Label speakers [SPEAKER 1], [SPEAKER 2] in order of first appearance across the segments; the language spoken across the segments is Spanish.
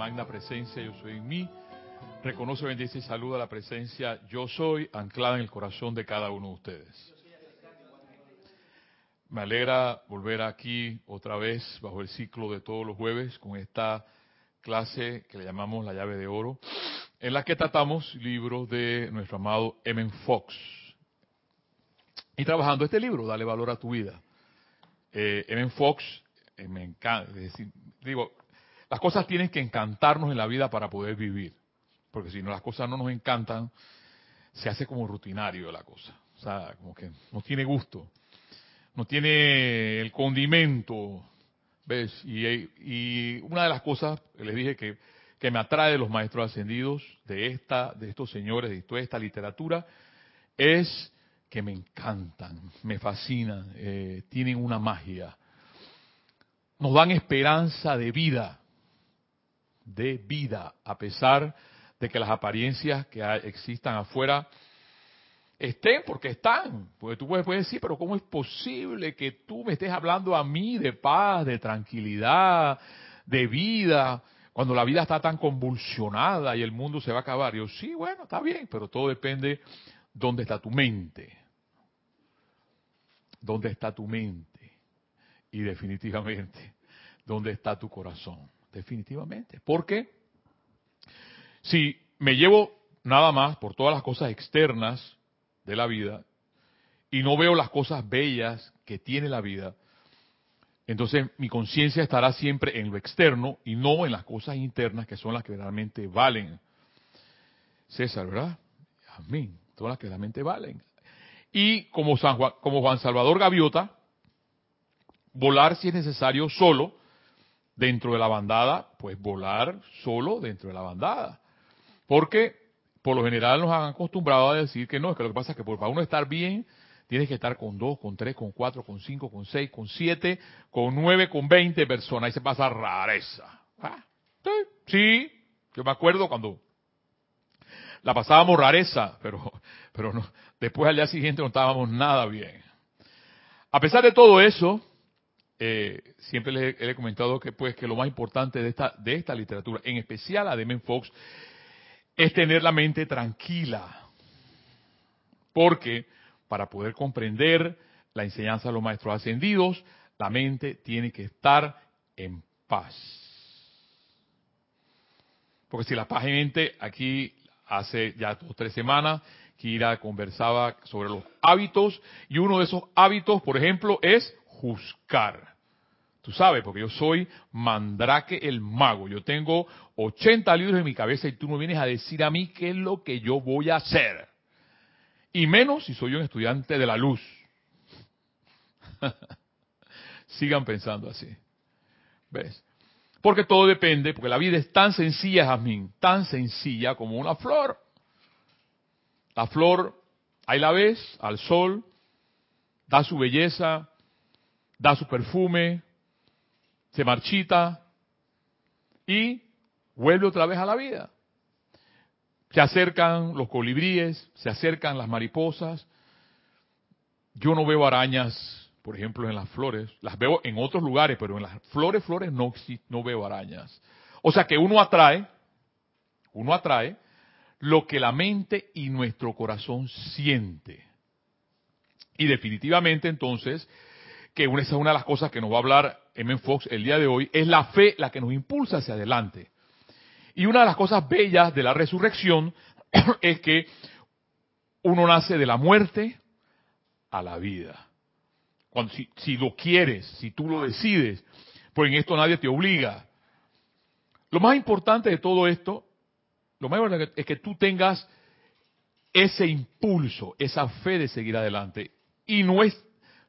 [SPEAKER 1] magna presencia yo soy en mí. Reconoce, bendice y saluda la presencia yo soy anclada en el corazón de cada uno de ustedes. Me alegra volver aquí otra vez bajo el ciclo de todos los jueves con esta clase que le llamamos la llave de oro, en la que tratamos libros de nuestro amado M. Fox. Y trabajando este libro, Dale valor a tu vida. Eh, M. Fox, eh, me encanta, digo, las cosas tienen que encantarnos en la vida para poder vivir. Porque si no las cosas no nos encantan, se hace como rutinario la cosa. O sea, como que no tiene gusto. No tiene el condimento. ¿Ves? Y, una de las cosas les dije que, que, me atrae de los maestros ascendidos, de esta, de estos señores, de toda esta literatura, es que me encantan, me fascinan, eh, tienen una magia. Nos dan esperanza de vida de vida, a pesar de que las apariencias que existan afuera estén porque están. Porque tú puedes, decir, pero ¿cómo es posible que tú me estés hablando a mí de paz, de tranquilidad, de vida, cuando la vida está tan convulsionada y el mundo se va a acabar? yo, sí, bueno, está bien, pero todo depende dónde está tu mente. ¿Dónde está tu mente? Y definitivamente, ¿dónde está tu corazón? Definitivamente. Porque si me llevo nada más por todas las cosas externas de la vida y no veo las cosas bellas que tiene la vida, entonces mi conciencia estará siempre en lo externo y no en las cosas internas que son las que realmente valen. César, ¿verdad? Amén. Son las que realmente valen. Y como, San Juan, como Juan Salvador Gaviota, volar si es necesario solo, dentro de la bandada, pues volar solo dentro de la bandada. Porque por lo general nos han acostumbrado a decir que no, es que lo que pasa es que para uno estar bien, tienes que estar con dos, con tres, con cuatro, con cinco, con seis, con siete, con nueve, con veinte personas. Y se pasa rareza. ¿Ah? Sí, yo me acuerdo cuando la pasábamos rareza, pero, pero no, después al día siguiente no estábamos nada bien. A pesar de todo eso, eh, siempre les, he comentado que pues que lo más importante de esta de esta literatura, en especial a Demen Fox, es tener la mente tranquila, porque para poder comprender la enseñanza de los maestros ascendidos, la mente tiene que estar en paz. Porque si la paz en mente, aquí hace ya dos tres semanas, Kira conversaba sobre los hábitos, y uno de esos hábitos, por ejemplo, es juzgar. Tú sabes, porque yo soy Mandrake el mago. Yo tengo 80 libros en mi cabeza y tú me vienes a decir a mí qué es lo que yo voy a hacer. Y menos si soy un estudiante de la luz. Sigan pensando así. ¿Ves? Porque todo depende, porque la vida es tan sencilla, Jazmín, tan sencilla como una flor. La flor, ahí la ves, al sol, da su belleza, da su perfume, se marchita y vuelve otra vez a la vida. Se acercan los colibríes, se acercan las mariposas. Yo no veo arañas, por ejemplo, en las flores. Las veo en otros lugares, pero en las flores, flores no, no veo arañas. O sea que uno atrae, uno atrae lo que la mente y nuestro corazón siente. Y definitivamente entonces, que esa es una de las cosas que nos va a hablar M. Fox el día de hoy, es la fe la que nos impulsa hacia adelante. Y una de las cosas bellas de la resurrección es que uno nace de la muerte a la vida. Cuando, si, si lo quieres, si tú lo decides, pues en esto nadie te obliga. Lo más importante de todo esto, lo más importante es que tú tengas ese impulso, esa fe de seguir adelante. Y no es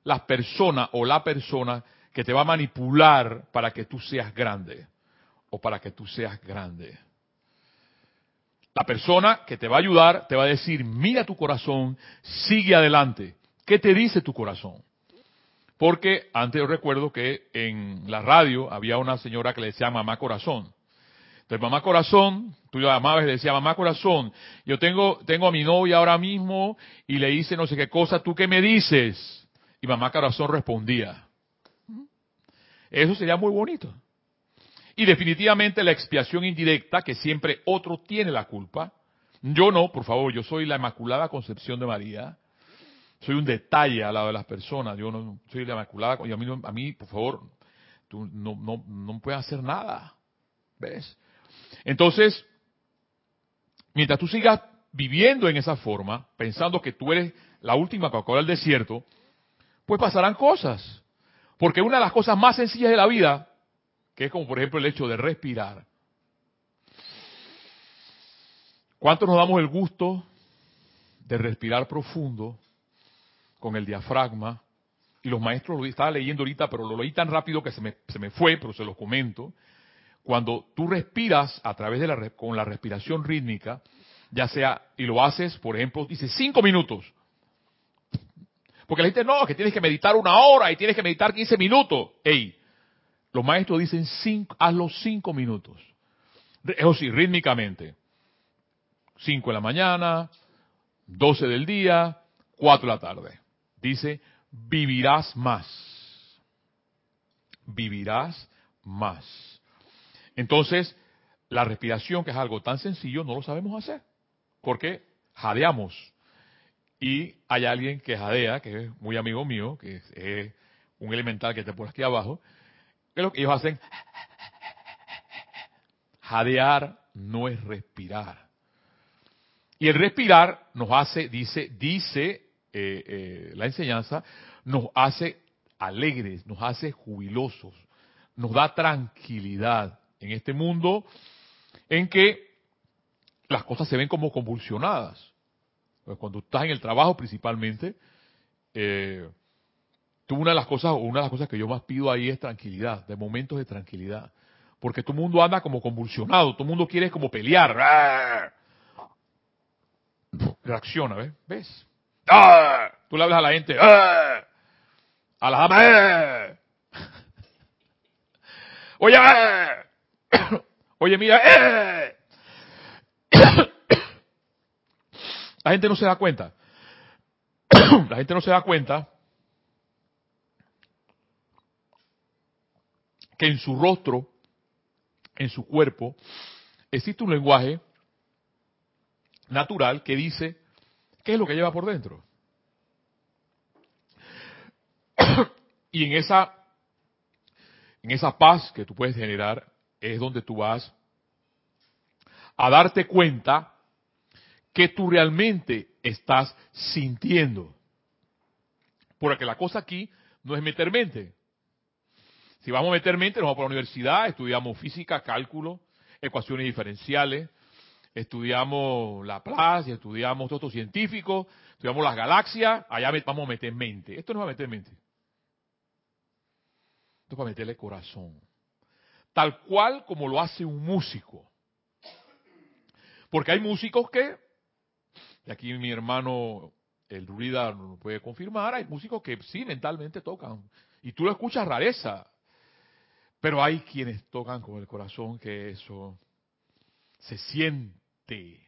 [SPEAKER 1] la persona o la persona que te va a manipular para que tú seas grande o para que tú seas grande. La persona que te va a ayudar te va a decir, mira tu corazón, sigue adelante. ¿Qué te dice tu corazón? Porque antes yo recuerdo que en la radio había una señora que le decía mamá corazón. Entonces mamá corazón, tú la llamabas y le decía mamá corazón, yo tengo, tengo a mi novia ahora mismo y le hice no sé qué cosa, ¿tú qué me dices? Y mamá corazón respondía, eso sería muy bonito. Y definitivamente la expiación indirecta, que siempre otro tiene la culpa. Yo no, por favor, yo soy la Inmaculada Concepción de María. Soy un detalle al lado de las personas. Yo no soy la Inmaculada. Y a mí, a mí por favor, tú no, no, no puedes hacer nada. ¿Ves? Entonces, mientras tú sigas viviendo en esa forma, pensando que tú eres la última Coca-Cola del desierto, pues pasarán cosas. Porque una de las cosas más sencillas de la vida, que es como por ejemplo el hecho de respirar, ¿cuántos nos damos el gusto de respirar profundo con el diafragma? Y los maestros lo estaba leyendo ahorita, pero lo leí tan rápido que se me, se me fue, pero se los comento. Cuando tú respiras a través de la, con la respiración rítmica, ya sea, y lo haces, por ejemplo, dice cinco minutos. Porque la gente no, que tienes que meditar una hora y tienes que meditar 15 minutos. Ey, los maestros dicen cinco, hazlo cinco minutos. Eso sí, rítmicamente. Cinco de la mañana, doce del día, cuatro de la tarde. Dice, vivirás más. Vivirás más. Entonces, la respiración, que es algo tan sencillo, no lo sabemos hacer. Porque jadeamos. Y hay alguien que jadea, que es muy amigo mío, que es, un elemental que está por aquí abajo, que lo que ellos hacen, jadear no es respirar. Y el respirar nos hace, dice, dice eh, eh, la enseñanza, nos hace alegres, nos hace jubilosos, nos da tranquilidad en este mundo en que las cosas se ven como convulsionadas. Pues cuando estás en el trabajo principalmente, eh, tú una de las cosas, una de las cosas que yo más pido ahí es tranquilidad, de momentos de tranquilidad. Porque todo el mundo anda como convulsionado, todo el mundo quiere como pelear. Reacciona, ¿ves? ¿Ves? Tú le hablas a la gente, a la dama, oye, oye, mira, ¡eh! La gente no se da cuenta. La gente no se da cuenta que en su rostro, en su cuerpo, existe un lenguaje natural que dice qué es lo que lleva por dentro. y en esa en esa paz que tú puedes generar es donde tú vas a darte cuenta que tú realmente estás sintiendo. Porque la cosa aquí no es meter mente. Si vamos a meter mente, nos vamos para la universidad, estudiamos física, cálculo, ecuaciones diferenciales, estudiamos la plaza, estudiamos todo esto científico, estudiamos las galaxias, allá vamos a meter mente. Esto no va a meter mente. Esto es para meterle corazón. Tal cual como lo hace un músico. Porque hay músicos que y aquí mi hermano, el Rida, lo puede confirmar, hay músicos que sí mentalmente tocan. Y tú lo escuchas rareza. Pero hay quienes tocan con el corazón que eso se siente.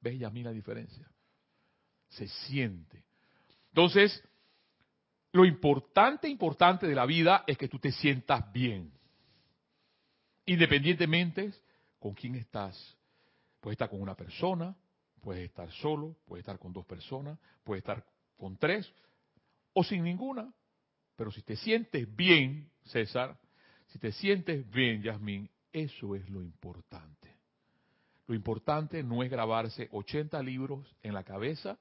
[SPEAKER 1] ¿Ves, ya mí la diferencia? Se siente. Entonces, lo importante, importante de la vida es que tú te sientas bien. Independientemente con quién estás. Puedes estar con una persona, Puedes estar solo, puedes estar con dos personas, puedes estar con tres o sin ninguna. Pero si te sientes bien, César, si te sientes bien, Yasmín, eso es lo importante. Lo importante no es grabarse 80 libros en la cabeza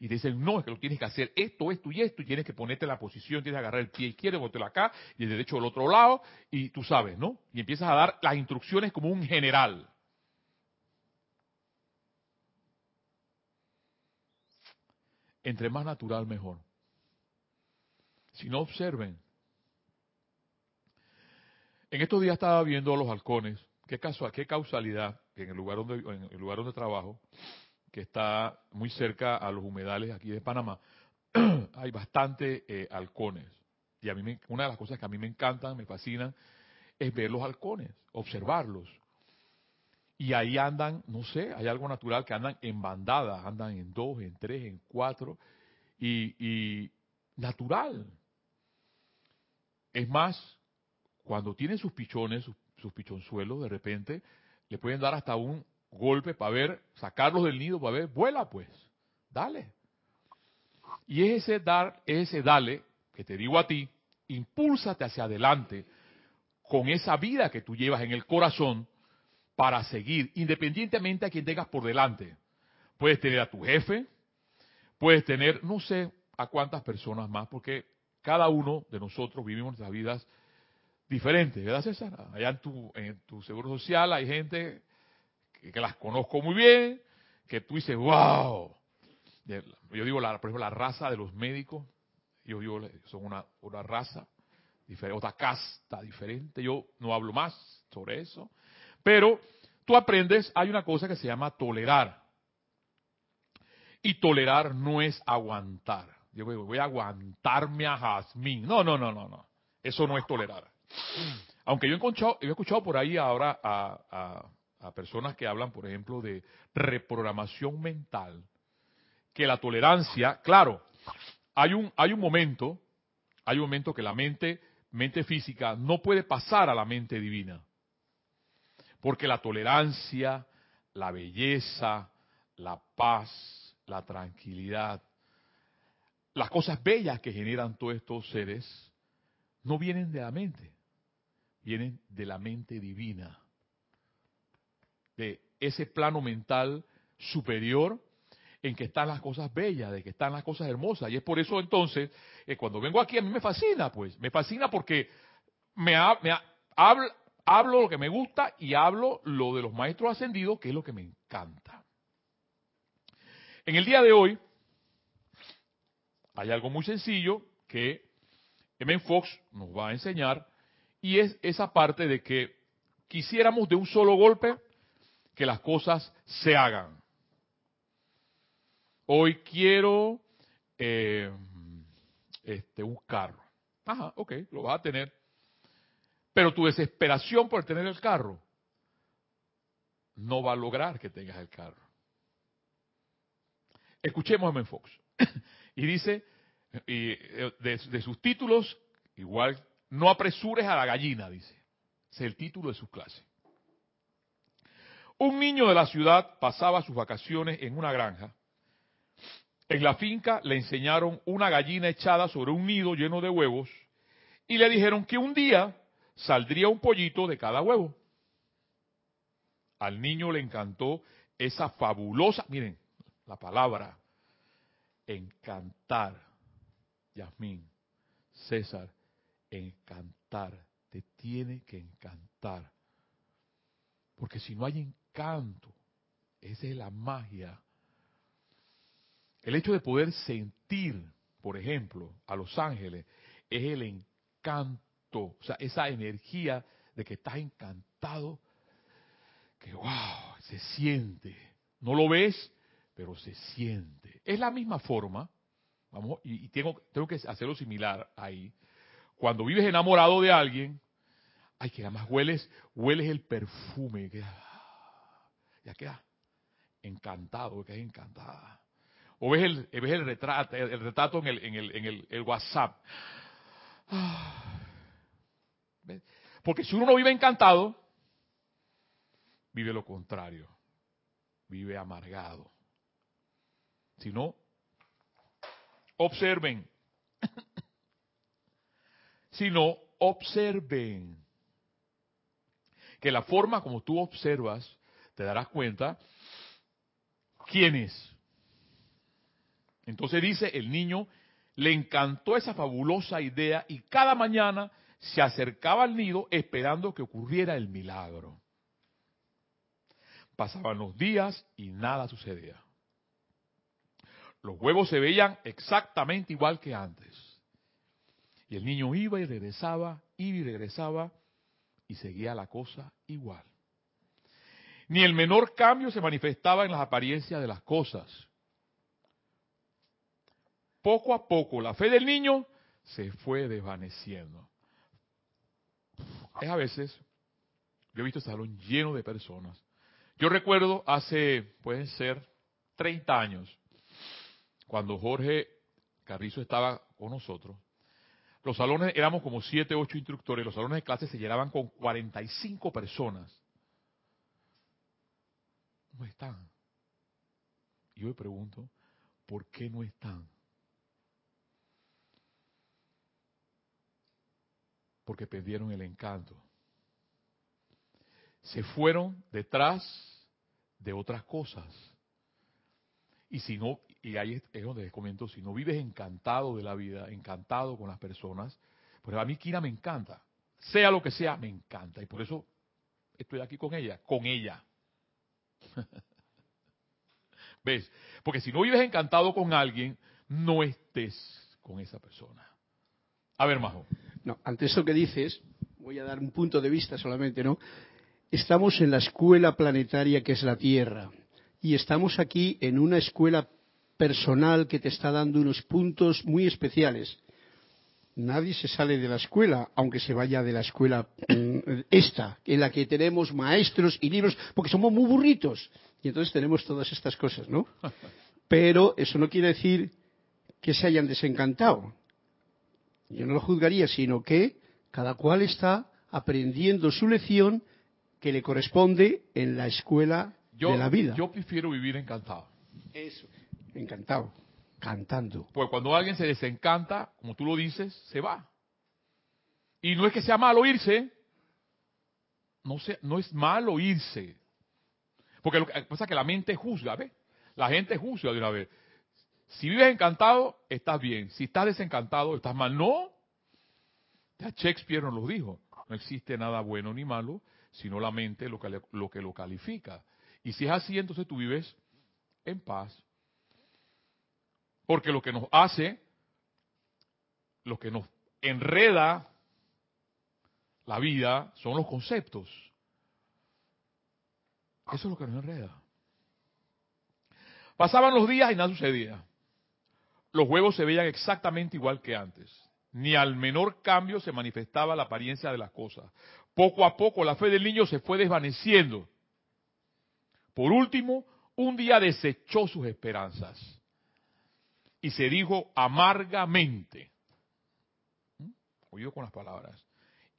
[SPEAKER 1] y te dicen, no, es que lo tienes que hacer esto, esto y esto, y tienes que ponerte en la posición, tienes que agarrar el pie izquierdo, ponértelo acá, y el derecho al otro lado, y tú sabes, ¿no? Y empiezas a dar las instrucciones como un general. Entre más natural, mejor. Si no observen. En estos días estaba viendo los halcones. Qué, caso, qué causalidad que en el lugar donde en el lugar donde trabajo, que está muy cerca a los humedales aquí de Panamá, hay bastante eh, halcones. Y a mí una de las cosas que a mí me encantan, me fascinan, es ver los halcones, observarlos. Y ahí andan, no sé, hay algo natural que andan en bandadas, andan en dos, en tres, en cuatro, y, natural. Es más, cuando tienen sus pichones, sus pichonzuelos, de repente, le pueden dar hasta un golpe para ver, sacarlos del nido para ver, vuela pues, dale. Y es ese dar, es ese dale, que te digo a ti, impúlsate hacia adelante con esa vida que tú llevas en el corazón para seguir, independientemente a quien tengas por delante. Puedes tener a tu jefe, puedes tener, no sé a cuántas personas más, porque cada uno de nosotros vivimos nuestras vidas diferentes, ¿verdad César? Allá en tu, en tu seguro social hay gente que, las conozco muy bien, que tú dices, wow. Yo digo, la, por ejemplo, la raza de los médicos, yo digo, son una, una raza diferente, otra casta diferente. Yo no hablo más sobre eso. Pero tú aprendes, hay una cosa que se llama tolerar. Y tolerar no es aguantar. Yo voy a aguantarme a Jazmín. No, no, no, no, no. Eso no es tolerar. Aunque yo he escuchado, he escuchado por ahí ahora a, a personas que hablan, por ejemplo, de reprogramación mental, que la tolerancia, claro, hay un, hay un momento, hay un momento que la mente, mente física, no puede pasar a la mente divina. Porque la tolerancia, la belleza, la paz, la tranquilidad, las cosas bellas que generan todos estos seres, no vienen de la mente, vienen de la mente divina, de ese plano mental superior en que están las cosas bellas, de que están las cosas hermosas. Y es por eso entonces, eh, cuando vengo aquí a mí me fascina, pues, me fascina porque me, me hablo, hablo lo que me gusta y hablo lo de los maestros ascendidos, que es lo que me encanta. En el día de hoy hay algo muy sencillo que M. Fox nos va a enseñar y es esa parte de que quisiéramos de un solo golpe que las cosas se hagan. Hoy quiero eh, este, un carro. Ajá, ok, lo vas a tener. Pero tu desesperación por tener el carro no va a lograr que tengas el carro. Escuchemos a Fox. y dice, eh, de, de, sus títulos, igual, no apresures a la gallina, dice. Es el título de sus clases. Un niño de la ciudad pasaba sus vacaciones en una granja en la finca le enseñaron una gallina echada sobre un nido lleno de huevos y le dijeron que un día saldría un pollito de cada huevo. Al niño le encantó esa fabulosa, miren, la palabra, encantar. Yasmín, César, encantar, te tiene que encantar. Porque si no hay encanto, esa es la magia el hecho de poder sentir, por ejemplo, a los ángeles, es el encanto, o sea, esa energía de que estás encantado, que wow, se siente. No lo ves, pero se siente. Es la misma forma, vamos, y, tengo, tengo que hacerlo similar ahí. Cuando vives enamorado de alguien, ay, que además hueles, hueles el perfume, que, ya queda encantado, que es encantada. O ves el, ves el retrato, el, retrato en el, en el, en el, WhatsApp. Porque si uno no vive encantado, vive lo contrario. Vive amargado. Si no, observen. si no, observen. Que la forma como tú observas, te darás cuenta quién es entonces dice, el niño le encantó esa fabulosa idea y cada mañana se acercaba al nido esperando que ocurriera el milagro. Pasaban los días y nada sucedía. Los huevos se veían exactamente igual que antes. Y el niño iba y regresaba, iba y regresaba, y seguía la cosa igual. Ni el menor cambio se manifestaba en las apariencias de las cosas poco a poco la fe del niño se fue desvaneciendo. Es a veces, yo he visto este salón lleno de personas. Yo recuerdo hace, pueden ser, 30 años, cuando Jorge Carrizo estaba con nosotros, los salones éramos como 7, 8 instructores, los salones de clase se llenaban con 45 personas. No están. Y yo me pregunto, ¿por qué no están? Porque perdieron el encanto. Se fueron detrás de otras cosas. Y si no, y ahí es donde les comento, si no vives encantado de la vida, encantado con las personas, pues a mí Kira me encanta. Sea lo que sea, me encanta. Y por eso estoy aquí con ella, con ella. ¿Ves? Porque si no vives encantado con alguien, no estés con esa persona. A ver, Majo.
[SPEAKER 2] No, ante eso que dices, voy a dar un punto de vista solamente, ¿no? Estamos en la escuela planetaria que es la Tierra y estamos aquí en una escuela personal que te está dando unos puntos muy especiales. Nadie se sale de la escuela, aunque se vaya de la escuela mm, esta, en la que tenemos maestros y libros, porque somos muy burritos. Y entonces tenemos todas estas cosas, ¿no? Pero eso no quiere decir que se hayan desencantado. Yo no lo juzgaría, sino que cada cual está aprendiendo su lección que le corresponde en la escuela de la vida.
[SPEAKER 1] Yo prefiero vivir encantado.
[SPEAKER 2] Eso, encantado, cantando.
[SPEAKER 1] Pues cuando alguien se desencanta, como tú lo dices, se va. Y no es que sea malo irse, no, no es malo irse. Porque lo que pasa es que la mente juzga, ¿ves? La gente juzga de una vez. Si vives encantado, estás bien. Si estás desencantado, estás mal. No. Ya Shakespeare nos lo dijo. No existe nada bueno ni malo, sino la mente lo que, lo que lo califica. Y si es así, entonces tú vives en paz. Porque lo que nos hace, lo que nos enreda la vida son los conceptos. Eso es lo que nos enreda. Pasaban los días y nada sucedía. Los huevos se veían exactamente igual que antes. Ni al menor cambio se manifestaba la apariencia de las cosas. Poco a poco la fe del niño se fue desvaneciendo. Por último, un día desechó sus esperanzas y se dijo amargamente, oído con las palabras,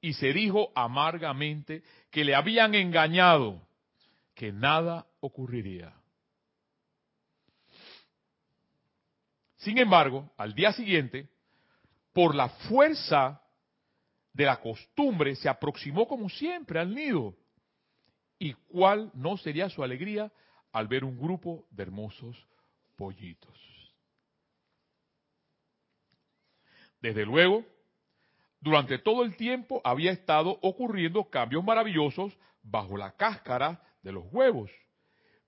[SPEAKER 1] y se dijo amargamente que le habían engañado, que nada ocurriría. Sin embargo, al día siguiente, por la fuerza de la costumbre, se aproximó como siempre al nido. ¿Y cuál no sería su alegría al ver un grupo de hermosos pollitos? Desde luego, durante todo el tiempo había estado ocurriendo cambios maravillosos bajo la cáscara de los huevos,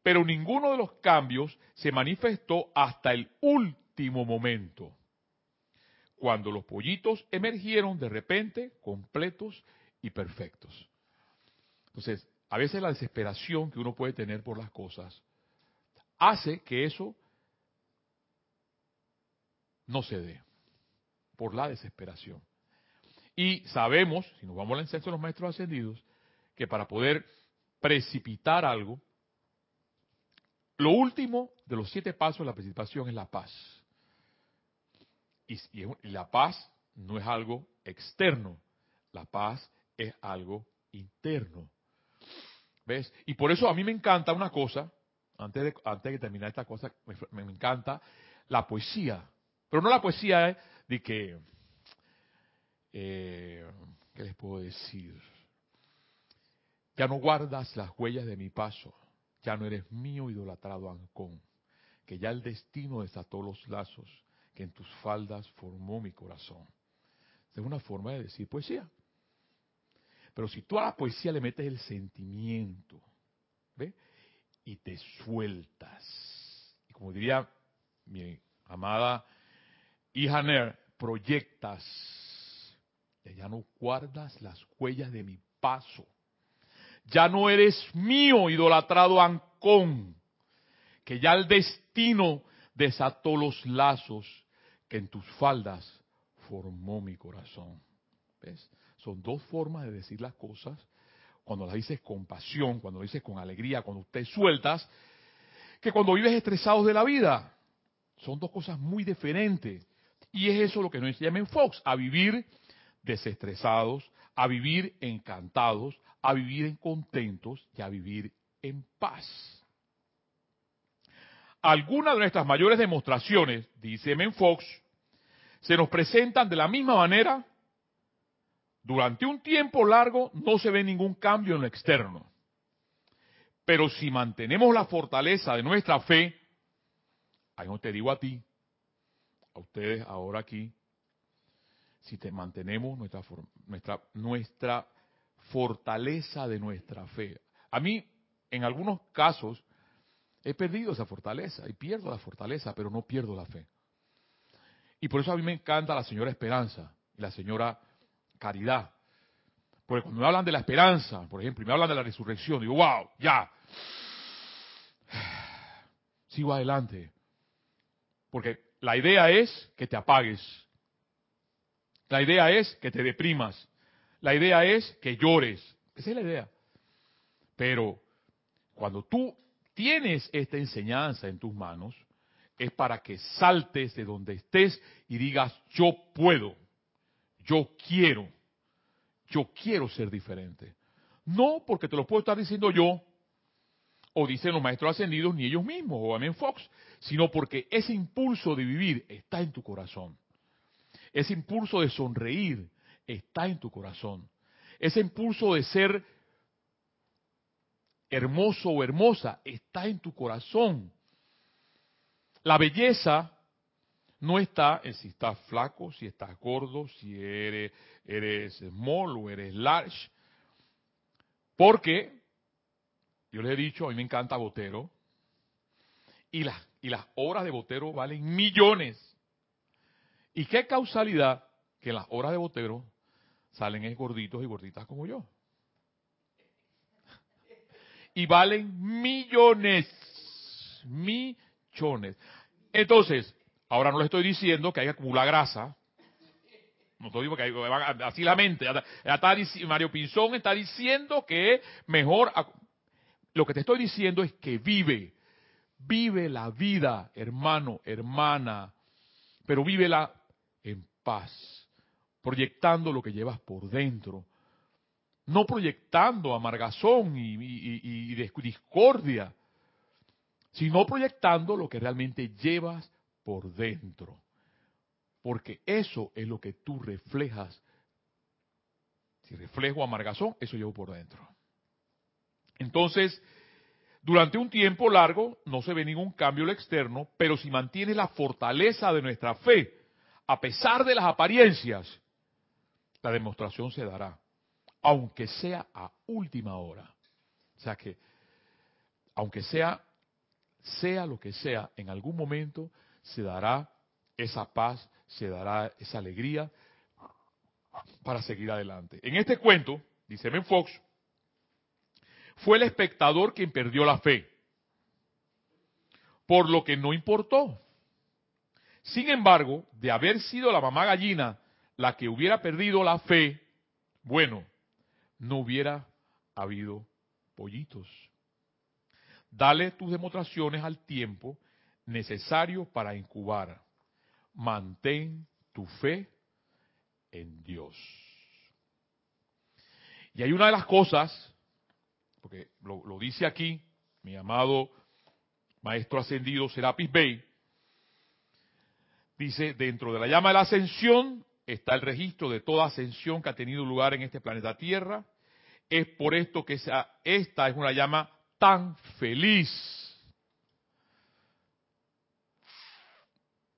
[SPEAKER 1] pero ninguno de los cambios se manifestó hasta el último momento, cuando los pollitos emergieron de repente completos y perfectos. Entonces, a veces la desesperación que uno puede tener por las cosas hace que eso no se dé por la desesperación. Y sabemos, si nos vamos al enseñanza de los maestros ascendidos, que para poder precipitar algo, lo último de los siete pasos de la precipitación es la paz. Y, la paz no es algo externo, la paz es algo interno. ¿Ves? Y por eso a mí me encanta una cosa, antes de, antes de terminar esta cosa, me, me encanta la poesía. Pero no la poesía ¿eh? de que, eh, ¿qué les puedo decir? Ya no guardas las huellas de mi paso, ya no eres mío idolatrado Ancón, que ya el destino desató los lazos que en tus faldas formó mi corazón. Es una forma de decir poesía. Pero si tú a la poesía le metes el sentimiento, ¿ve? Y te sueltas. Y como diría mi amada hija Ner, proyectas. Ya no guardas las huellas de mi paso. Ya no eres mío, idolatrado Ancón, que ya el destino desató los lazos en tus faldas formó mi corazón. ¿Ves? Son dos formas de decir las cosas. Cuando las dices con pasión, cuando las dices con alegría, cuando te sueltas, que cuando vives estresados de la vida. Son dos cosas muy diferentes. Y es eso lo que nos enseña en Fox, a vivir desestresados, a vivir encantados, a vivir en contentos y a vivir en paz. Algunas de nuestras mayores demostraciones, dice Men Fox, se nos presentan de la misma manera. Durante un tiempo largo no se ve ningún cambio en lo externo. Pero si mantenemos la fortaleza de nuestra fe, ahí no te digo a ti, a ustedes ahora aquí, si te mantenemos nuestra, nuestra, nuestra fortaleza de nuestra fe. A mí, en algunos casos, he perdido esa fortaleza y pierdo la fortaleza, pero no pierdo la fe. Y por eso a mí me encanta la señora Esperanza y la señora Caridad. Porque cuando me hablan de la esperanza, por ejemplo, y me hablan de la resurrección, digo, wow, ya. Sigo adelante. Porque la idea es que te apagues. La idea es que te deprimas. La idea es que llores. Esa es la idea. Pero cuando tú tienes esta enseñanza en tus manos, es para que saltes de donde estés y digas, yo puedo, yo quiero, yo quiero ser diferente. No porque te lo puedo estar diciendo yo, o dicen los maestros ascendidos, ni ellos mismos, o Amen Fox, sino porque ese impulso de vivir está en tu corazón. Ese impulso de sonreír está en tu corazón. Ese impulso de ser hermoso o hermosa está en tu corazón. La belleza no está en si estás flaco, si estás gordo, si eres, eres small o eres large. Porque, yo les he dicho, a mí me encanta Botero, y las, y obras de Botero valen millones. ¿Y qué causalidad que las obras de Botero salen es gorditos y gorditas como yo? Y valen millones, Entonces, ahora no le estoy diciendo que hay que acumular grasa. No estoy diciendo que así la mente. Mario Pinzón está diciendo que mejor. Lo que te estoy diciendo es que vive. Vive la vida, hermano, hermana. Pero vívela en paz. Proyectando lo que llevas por dentro. No proyectando amargazón y, y discordia sino proyectando lo que realmente llevas por dentro. Porque eso es lo que tú reflejas. Si reflejo amargazón, eso llevo por dentro. Entonces, durante un tiempo largo no se ve ningún cambio lo externo, pero si mantienes la fortaleza de nuestra fe, a pesar de las apariencias, la demostración se dará, aunque sea a última hora. O sea que, aunque sea sea lo que sea, en algún momento se dará esa paz, se dará esa alegría para seguir adelante. En este cuento, dice Ben Fox, fue el espectador quien perdió la fe, por lo que no importó. Sin embargo, de haber sido la mamá gallina la que hubiera perdido la fe, bueno, no hubiera habido pollitos. Dale tus demostraciones al tiempo necesario para incubar. Mantén tu fe en Dios. Y hay una de las cosas, porque lo, dice aquí mi amado maestro ascendido Serapis Bey, dice, dentro de la llama de la ascensión está el registro de toda ascensión que ha tenido lugar en este planeta Tierra. Es por esto que esta es una llama tan feliz.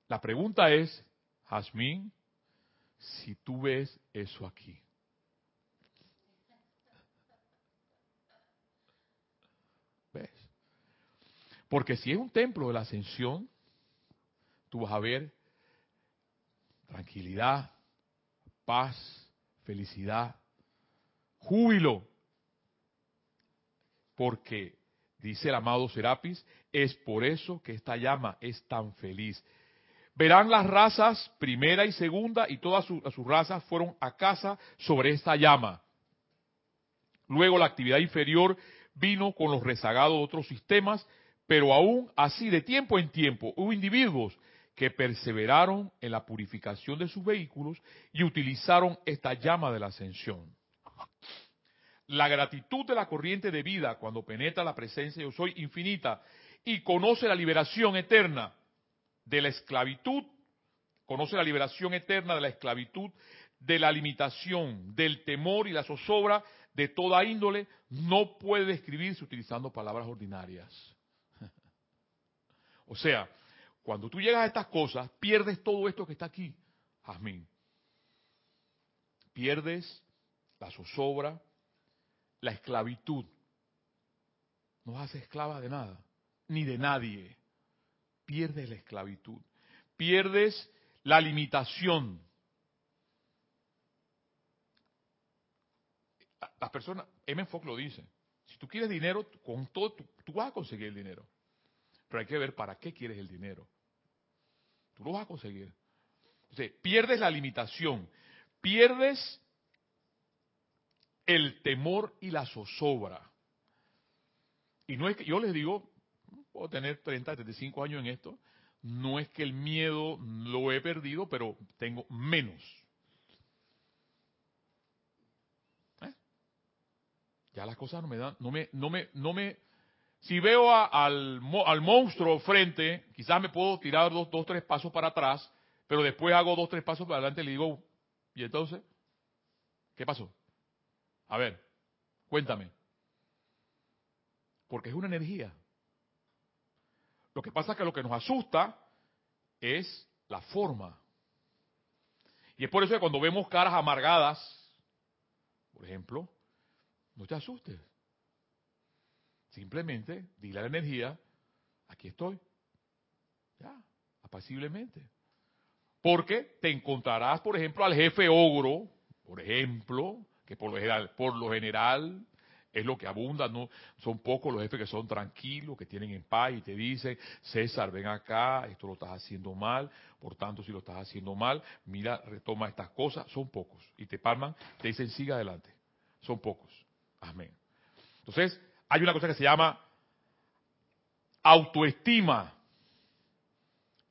[SPEAKER 1] La pregunta es, Jazmín, si tú ves eso aquí. ¿Ves? Porque si es un templo de la ascensión, tú vas a ver tranquilidad, paz, felicidad, júbilo, porque, dice el amado Serapis, es por eso que esta llama es tan feliz. Verán las razas, primera y segunda, y todas sus, razas fueron a casa sobre esta llama. Luego la actividad inferior vino con los rezagados de otros sistemas, pero aún así de tiempo en tiempo hubo individuos que perseveraron en la purificación de sus vehículos y utilizaron esta llama de la ascensión. La gratitud de la corriente de vida cuando penetra la presencia yo soy infinita y conoce la liberación eterna de la esclavitud, conoce la liberación eterna de la esclavitud, de la limitación, del temor y la zozobra de toda índole, no puede describirse utilizando palabras ordinarias. o sea, cuando tú llegas a estas cosas, pierdes todo esto que está aquí, Jazmín. Pierdes la zozobra, la esclavitud. No haces esclava de nada, ni de nadie. Pierdes la esclavitud. Pierdes la limitación. Las personas, M. Fox lo dice, si tú quieres dinero, con todo, tú, vas a conseguir el dinero. Pero hay que ver para qué quieres el dinero. Tú lo vas a conseguir. Entonces, pierdes la limitación, pierdes el temor y la zozobra. Y no es que, yo les digo, puedo tener 30, 35 años en esto, no es que el miedo lo he perdido, pero tengo menos. ¿Eh? Ya las cosas no me dan, no me, no me, no me, si veo al, al monstruo frente, quizás me puedo tirar dos, dos, tres pasos para atrás, pero después hago dos, tres pasos para adelante y le digo, ¿y entonces? ¿Qué pasó? A ver, cuéntame. Porque es una energía. Lo que pasa es que lo que nos asusta es la forma. Y es por eso que cuando vemos caras amargadas, por ejemplo, no te asustes. Simplemente dile a la energía, aquí estoy. Ya, apaciblemente. Porque te encontrarás, por ejemplo, al jefe ogro, por ejemplo, que por lo general, por lo general es lo que abunda, no son pocos los jefes que son tranquilos, que tienen en paz y te dicen, César, ven acá, esto lo estás haciendo mal, por tanto si lo estás haciendo mal, mira, retoma estas cosas, son pocos. Y te palman, te dicen, sigue adelante. Son pocos. Amén. Entonces, hay una cosa que se llama autoestima.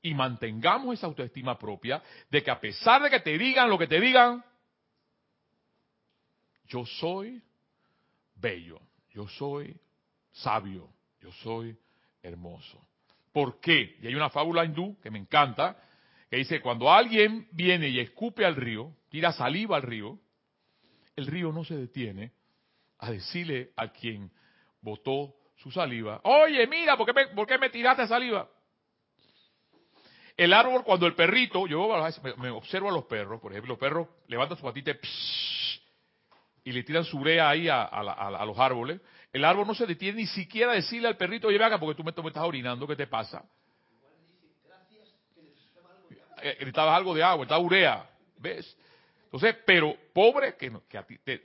[SPEAKER 1] Y mantengamos esa autoestima propia de que a pesar de que te digan lo que te digan, yo soy bello, yo soy sabio, yo soy hermoso. ¿Por qué? Y hay una fábula hindú que me encanta, que dice, cuando alguien viene y escupe al río, tira saliva al río, el río no se detiene a decirle a quien botó su saliva, oye, mira, ¿por qué me, me tiraste saliva? El árbol, cuando el perrito, yo me, observo a los perros, por ejemplo, los perros levantan su patita y le tiran su brea ahí a, los árboles, el árbol no se detiene ni siquiera a decirle al perrito, oye, venga, porque tú me, estás orinando, ¿qué te pasa? Eh, gritabas algo de agua, está urea, ¿ves? Entonces, pero pobre que,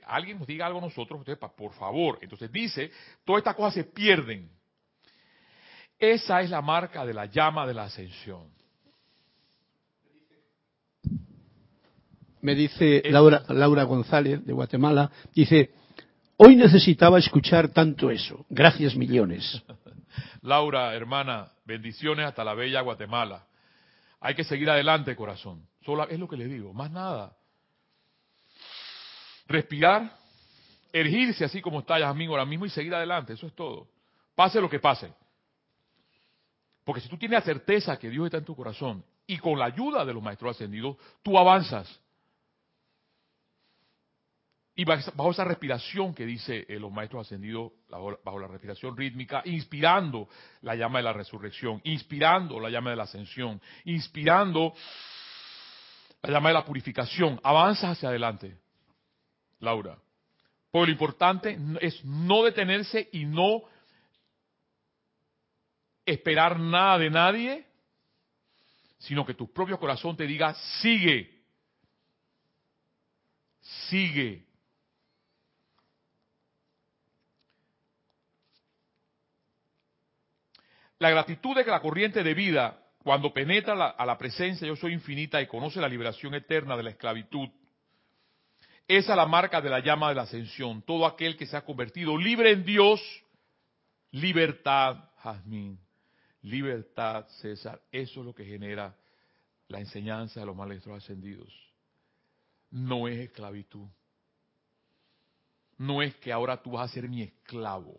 [SPEAKER 1] alguien nos diga algo a nosotros, por favor. Entonces dice, todas estas cosas se pierden. Esa es la marca de la llama de la ascensión.
[SPEAKER 2] Me dice Laura, Laura González de Guatemala, dice, hoy necesitaba escuchar tanto eso. Gracias millones.
[SPEAKER 1] Laura, hermana, bendiciones hasta la bella Guatemala. Hay que seguir adelante, corazón. Solo es lo que le digo, más nada. Respirar, ergirse así como está Yasmín ahora mismo y seguir adelante, eso es todo. Pase lo que pase. Porque si tú tienes la certeza que Dios está en tu corazón y con la ayuda de los maestros ascendidos, tú avanzas. Y bajo esa respiración que dice eh, los maestros ascendidos, bajo la respiración rítmica, inspirando la llama de la resurrección, inspirando la llama de la ascensión, inspirando la llama de la purificación, avanzas hacia adelante, Laura. Porque lo importante es no detenerse y no esperar nada de nadie, sino que tu propio corazón te diga, sigue, sigue, La gratitud que la corriente de vida, cuando penetra a la presencia yo soy infinita y conoce la liberación eterna de la esclavitud, esa es la marca de la llama de la ascensión. Todo aquel que se ha convertido libre en Dios, libertad, Jazmín, libertad, César, eso es lo que genera la enseñanza de los maestros ascendidos. No es esclavitud. No es que ahora tú vas a ser mi esclavo.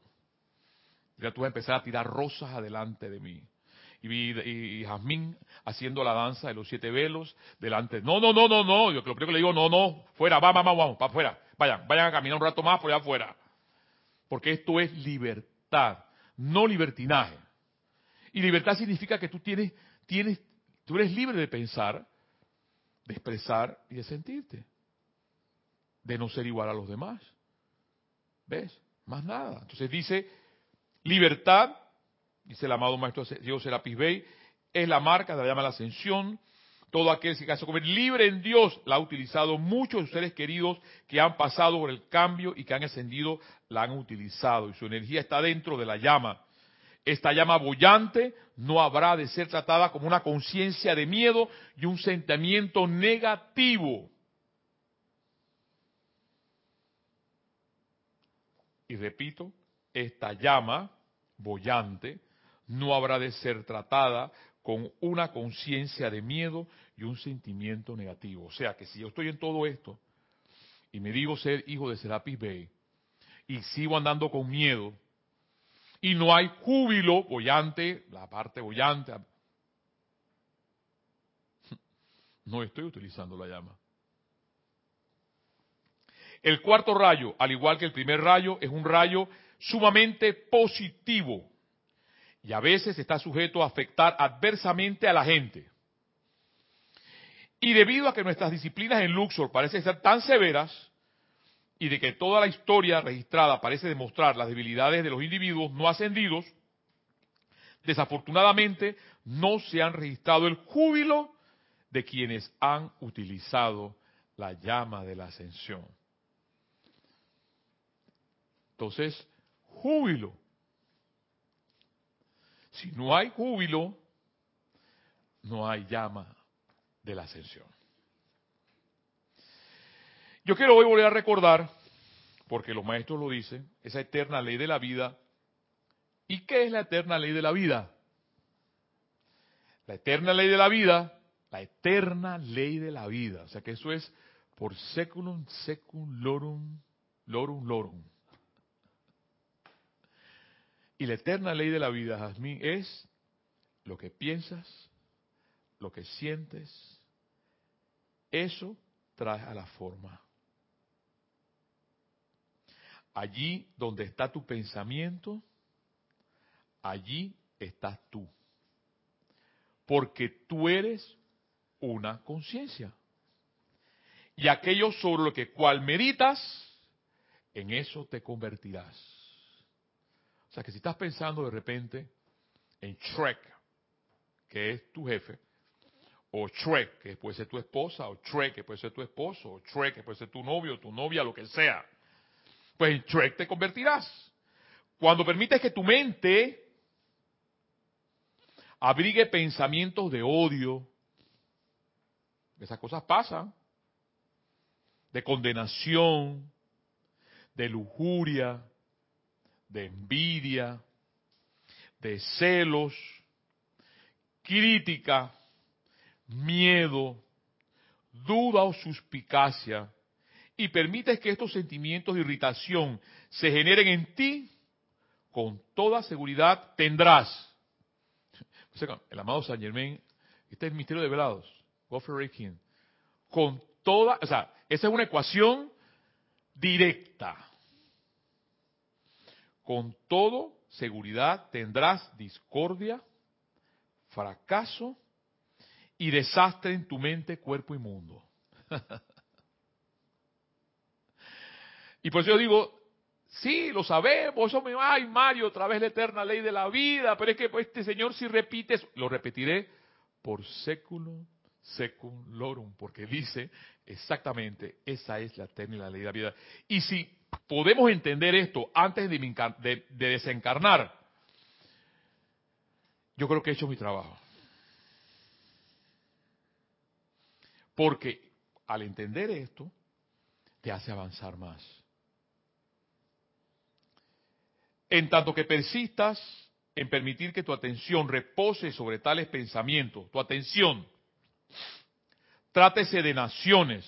[SPEAKER 1] Ya tú vas a empezar a tirar rosas adelante de mí. Y, y, Jazmín haciendo la danza de los siete velos delante. No, no, no, no, no. Yo lo primero que le digo, no, no, fuera, vamos, vamos, vamos, para afuera. Vayan, vayan a caminar un rato más por allá afuera. Porque esto es libertad, no libertinaje. Y libertad significa que tú tienes, tienes, tú eres libre de pensar, de expresar y de sentirte. De no ser igual a los demás. ¿Ves? Más nada. Entonces dice, libertad, dice el amado maestro Dios Serapis Bey, es la marca de la llama la ascensión. Todo aquel que se comer libre en Dios la ha utilizado. Muchos de sus seres queridos que han pasado por el cambio y que han ascendido la han utilizado. Y su energía está dentro de la llama. Esta llama bollante no habrá de ser tratada como una conciencia de miedo y un sentimiento negativo. Y repito, esta llama bollante no habrá de ser tratada con una conciencia de miedo y un sentimiento negativo. O sea que si yo estoy en todo esto y me digo ser hijo de Serapis Bey y sigo andando con miedo y no hay júbilo bollante, la parte bollante, no estoy utilizando la llama. El cuarto rayo, al igual que el primer rayo, es un rayo sumamente positivo y a veces está sujeto a afectar adversamente a la gente. Y debido a que nuestras disciplinas en Luxor parecen ser tan severas y de que toda la historia registrada parece demostrar las debilidades de los individuos no ascendidos, desafortunadamente no se han registrado el júbilo de quienes han utilizado la llama de la ascensión. Entonces, júbilo. Si no hay júbilo, no hay llama de la ascensión. Yo quiero hoy volver a recordar, porque los maestros lo dicen, esa eterna ley de la vida. ¿Y qué es la eterna ley de la vida? La eterna ley de la vida, la eterna ley de la vida. O sea que eso es por seculum, secum, lorum, lorum, lorum. Y la eterna ley de la vida, Jazmín, es lo que piensas, lo que sientes, eso trae a la forma. Allí donde está tu pensamiento, allí estás tú. Porque tú eres una conciencia. Y aquello sobre lo que cual meditas, en eso te convertirás. O sea que si estás pensando de repente en Shrek, que es tu jefe, o Shrek, que puede ser tu esposa, o Shrek, que puede ser tu esposo, o Shrek, que puede ser tu novio, tu novia, lo que sea, pues en Shrek te convertirás. Cuando permites que tu mente abrigue pensamientos de odio, esas cosas pasan, de condenación, de lujuria, de envidia, de celos, crítica, miedo, duda o suspicacia, y permites que estos sentimientos de irritación se generen en ti, con toda seguridad tendrás. El amado San Germain, este es el misterio de velados, con toda, o sea, esa es una ecuación directa con todo seguridad tendrás discordia, fracaso y desastre en tu mente, cuerpo y mundo. y por eso yo digo, sí, lo sabemos, eso me ay Mario, otra vez la eterna ley de la vida, pero es que este Señor si repite, lo repetiré por século secum lorum, porque dice exactamente, esa es la eterna ley de la vida. Y si podemos entender esto antes de, desencarnar, yo creo que he hecho mi trabajo. Porque al entender esto, te hace avanzar más. En tanto que persistas en permitir que tu atención repose sobre tales pensamientos, tu atención, Trátese de naciones,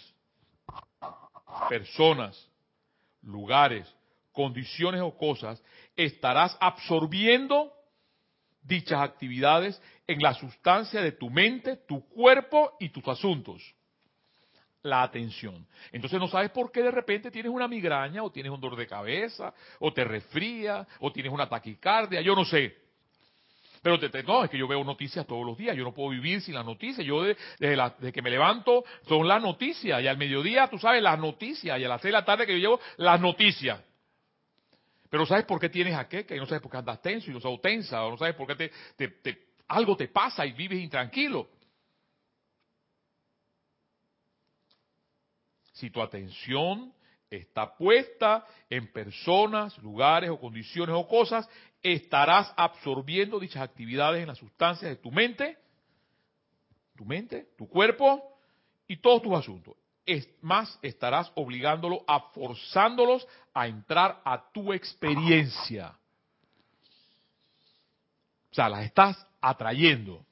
[SPEAKER 1] personas, lugares, condiciones o cosas, estarás absorbiendo dichas actividades en la sustancia de tu mente, tu cuerpo y tus asuntos. La atención. Entonces no sabes por qué de repente tienes una migraña o tienes un dolor de cabeza o te resfría o tienes una taquicardia, yo no sé. Pero te, no, es que yo veo noticias todos los días, yo no puedo vivir sin las noticias. Yo desde, que me levanto son las noticias y al mediodía, tú sabes, las noticias y a las seis de la tarde que yo llevo las noticias. Pero ¿sabes por qué tienes a qué? Que no sabes por qué andas tenso y no sabes tensa, o no sabes por qué te, algo te pasa y vives intranquilo. Si tu atención está puesta en personas, lugares o condiciones o cosas, estarás absorbiendo dichas actividades en las sustancias de tu mente, tu mente, tu cuerpo y todos tus asuntos es más estarás obligándolo a forzándolos a entrar a tu experiencia. O sea, las estás atrayendo.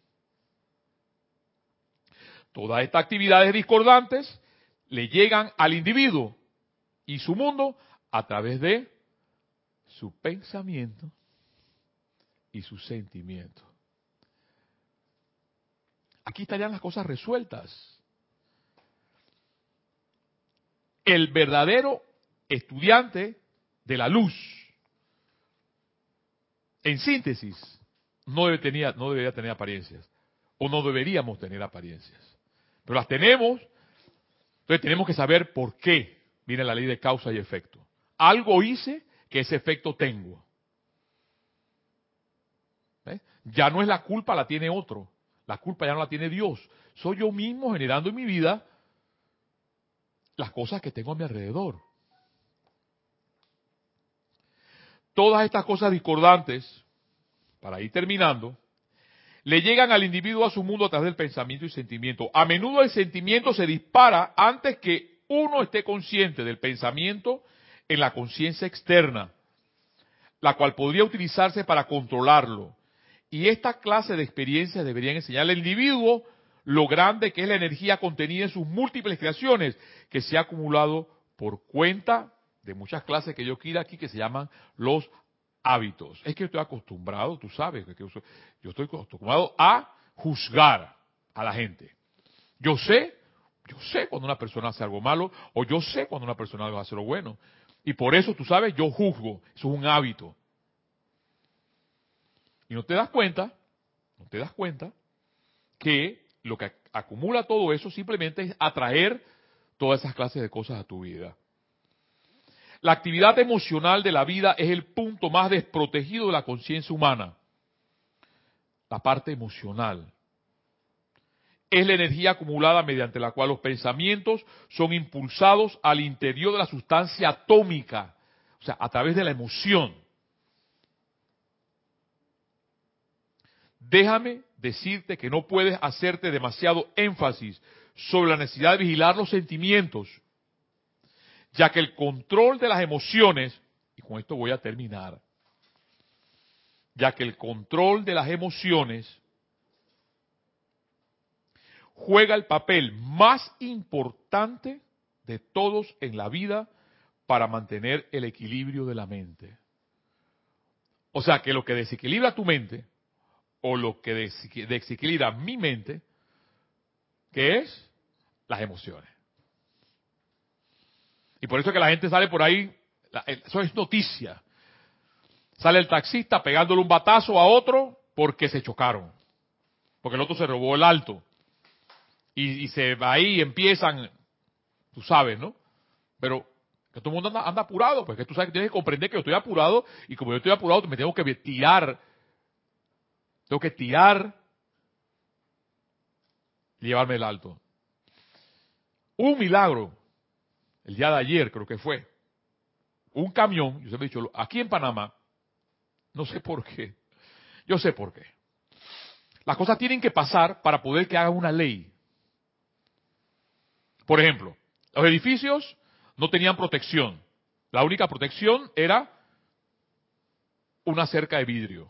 [SPEAKER 1] Todas estas actividades discordantes le llegan al individuo y su mundo a través de su pensamiento y su sentimiento. Aquí estarían las cosas resueltas el verdadero estudiante de la luz, en síntesis, no, debe no debería tener apariencias, o no deberíamos tener apariencias. Pero las tenemos, entonces tenemos que saber por qué viene la ley de causa y efecto. Algo hice que ese efecto tengo. Ya no es la culpa, la tiene otro. La culpa ya no la tiene Dios. Soy yo mismo generando en mi vida las cosas que tengo a mi alrededor. Todas estas cosas discordantes, para ir terminando, le llegan al individuo a su mundo a través del pensamiento y sentimiento. A menudo el sentimiento se dispara antes que uno esté consciente del pensamiento en la conciencia externa, la cual podría utilizarse para controlarlo. Y esta clase de experiencias deberían enseñar al individuo lo grande que es la energía contenida en sus múltiples creaciones, que se ha acumulado por cuenta de muchas clases que yo quiero aquí que se llaman los hábitos. Es que estoy acostumbrado, tú sabes, que yo estoy acostumbrado a juzgar a la gente. Yo sé, yo sé cuando una persona hace algo malo o yo sé cuando una persona hace algo bueno. Y por eso, tú sabes, yo juzgo. Eso es un hábito. Y no te das cuenta, no te das cuenta que lo que acumula todo eso simplemente es atraer todas esas clases de cosas a tu vida. La actividad emocional de la vida es el punto más desprotegido de la conciencia humana. La parte emocional. Es la energía acumulada mediante la cual los pensamientos son impulsados al interior de la sustancia atómica, o sea, a través de la emoción. Déjame decirte que no puedes hacerte demasiado énfasis sobre la necesidad de vigilar los sentimientos, ya que el control de las emociones, y con esto voy a terminar, ya que el control de las emociones juega el papel más importante de todos en la vida para mantener el equilibrio de la mente. O sea que lo que desequilibra tu mente o lo que desequilibra mi mente, que es las emociones. Y por eso es que la gente sale por ahí, eso es noticia. Sale el taxista pegándole un batazo a otro porque se chocaron. Porque el otro se robó el alto. Y, se va ahí y empiezan, tú sabes, ¿no? Pero que todo el mundo anda, anda apurado, pues que tú sabes que tienes que comprender que yo estoy apurado y como yo estoy apurado me tengo que tirar tengo que tirar y llevarme el alto. Un milagro, el día de ayer creo que fue, un camión, yo se he dicho, aquí en Panamá, no sé por qué, yo sé por qué. Las cosas tienen que pasar para poder que haga una ley. Por ejemplo, los edificios no tenían protección. La única protección era una cerca de vidrio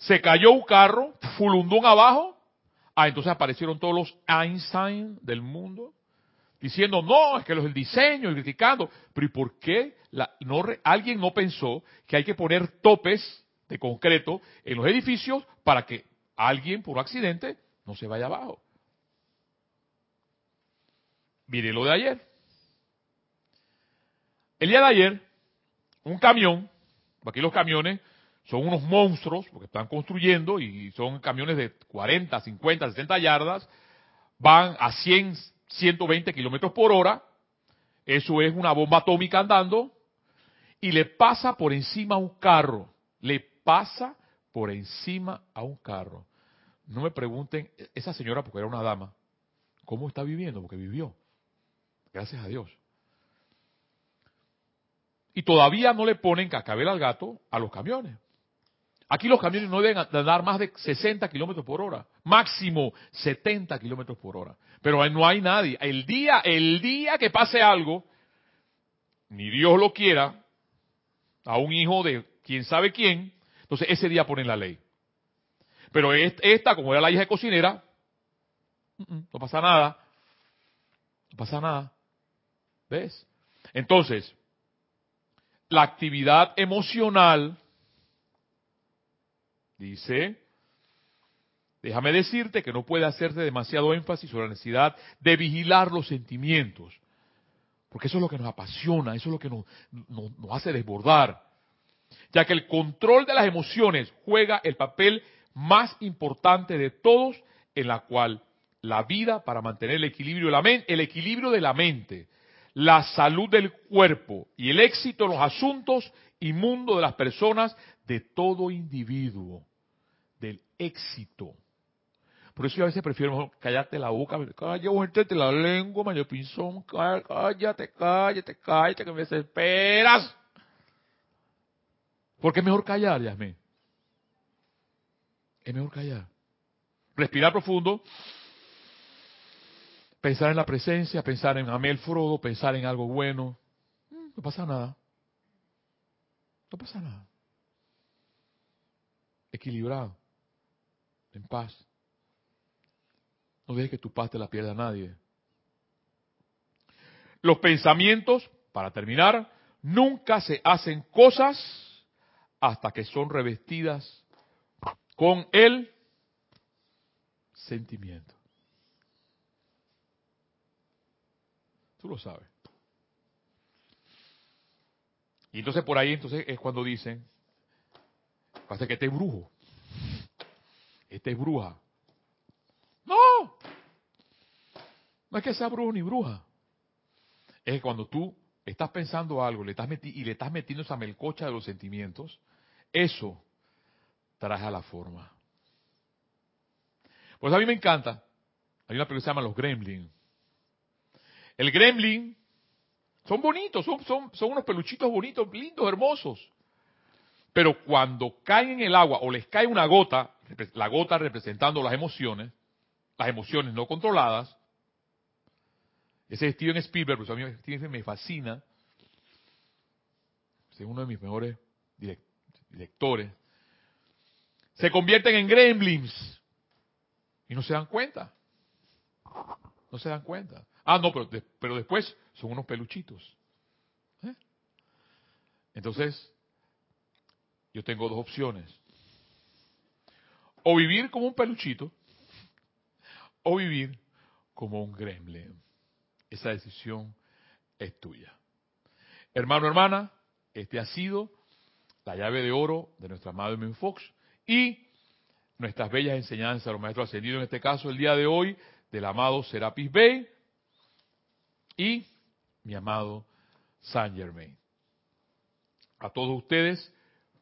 [SPEAKER 1] se cayó un carro, fulundón abajo, Ah, entonces aparecieron todos los Einstein del mundo diciendo, no, es que los el diseño y criticando. Pero ¿y por qué la, no, alguien no pensó que hay que poner topes de concreto en los edificios para que alguien por accidente no se vaya abajo? Mire lo de ayer. El día de ayer, un camión, aquí los camiones son unos monstruos, porque están construyendo y son camiones de 40, 50, 60 yardas, van a 100, 120 kilómetros por hora, eso es una bomba atómica andando, y le pasa por encima a un carro, le pasa por encima a un carro. No me pregunten, esa señora, porque era una dama, ¿cómo está viviendo? Porque vivió. Gracias a Dios. Y todavía no le ponen cascabel al gato a los camiones. Aquí los camiones no deben andar más de 60 kilómetros por hora, máximo 70 kilómetros por hora. Pero no hay nadie. El día, el día que pase algo, ni Dios lo quiera, a un hijo de quién sabe quién, entonces ese día ponen la ley. Pero esta, como era la hija de cocinera, no pasa nada. No pasa nada. ¿Ves? Entonces, la actividad emocional Dice, déjame decirte que no puede hacerse demasiado énfasis sobre la necesidad de vigilar los sentimientos, porque eso es lo que nos apasiona, eso es lo que nos, nos hace desbordar, ya que el control de las emociones juega el papel más importante de todos en la cual la vida para mantener el equilibrio de la mente, el equilibrio de la mente, la salud del cuerpo y el éxito en los asuntos y mundo de las personas de todo individuo éxito. Por eso yo a veces prefiero callarte la boca, cállate la lengua, mayo pinzón, cállate, cállate, cállate, que me desesperas. Porque es mejor callar, Yasmin. Es mejor callar. Respirar profundo. Pensar en la presencia, pensar en Amel Frodo, pensar en algo bueno. No pasa nada. No pasa nada. Equilibrado en paz. No dejes que tu paz te la pierda nadie. Los pensamientos, para terminar, nunca se hacen cosas hasta que son revestidas con el sentimiento. Tú lo sabes. Y entonces por ahí entonces es cuando dicen, pasa que este brujo esta es bruja. No, no es que sea brujo ni bruja. Es que cuando tú estás pensando algo le estás y le estás metiendo esa melcocha de los sentimientos, eso trae a la forma. Pues a mí me encanta. Hay una película que se llama Los Gremlins. El Gremlin son bonitos, son unos peluchitos bonitos, lindos, hermosos. Pero cuando caen en el agua o les cae una gota, la gota representando las emociones, las emociones no controladas. Ese es Steven Spielberg, pues a mí me fascina. Es uno de mis mejores directores. Se convierten en gremlins y no se dan cuenta. No se dan cuenta. Ah, no, pero, pero después son unos peluchitos. ¿Eh? Entonces, yo tengo dos opciones. O vivir como un peluchito, o vivir como un gremlin. Esa decisión es tuya. Hermano, hermana, este ha sido la llave de oro de nuestro amado M. Fox y nuestras bellas enseñanzas de los maestros ascendidos, en este caso el día de hoy, del amado Serapis Bey y mi amado Saint Germain. A todos ustedes,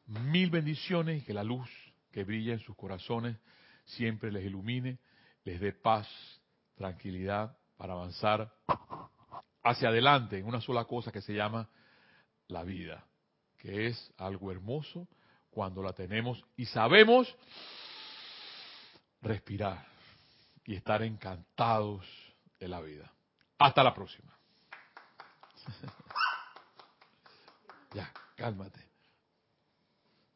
[SPEAKER 1] mil bendiciones y que la luz que brilla en sus corazones siempre les ilumine, les dé paz, tranquilidad para avanzar hacia adelante en una sola cosa que se llama la vida, que es algo hermoso cuando la tenemos y sabemos respirar y estar encantados de la vida. Hasta la próxima. ya, cálmate.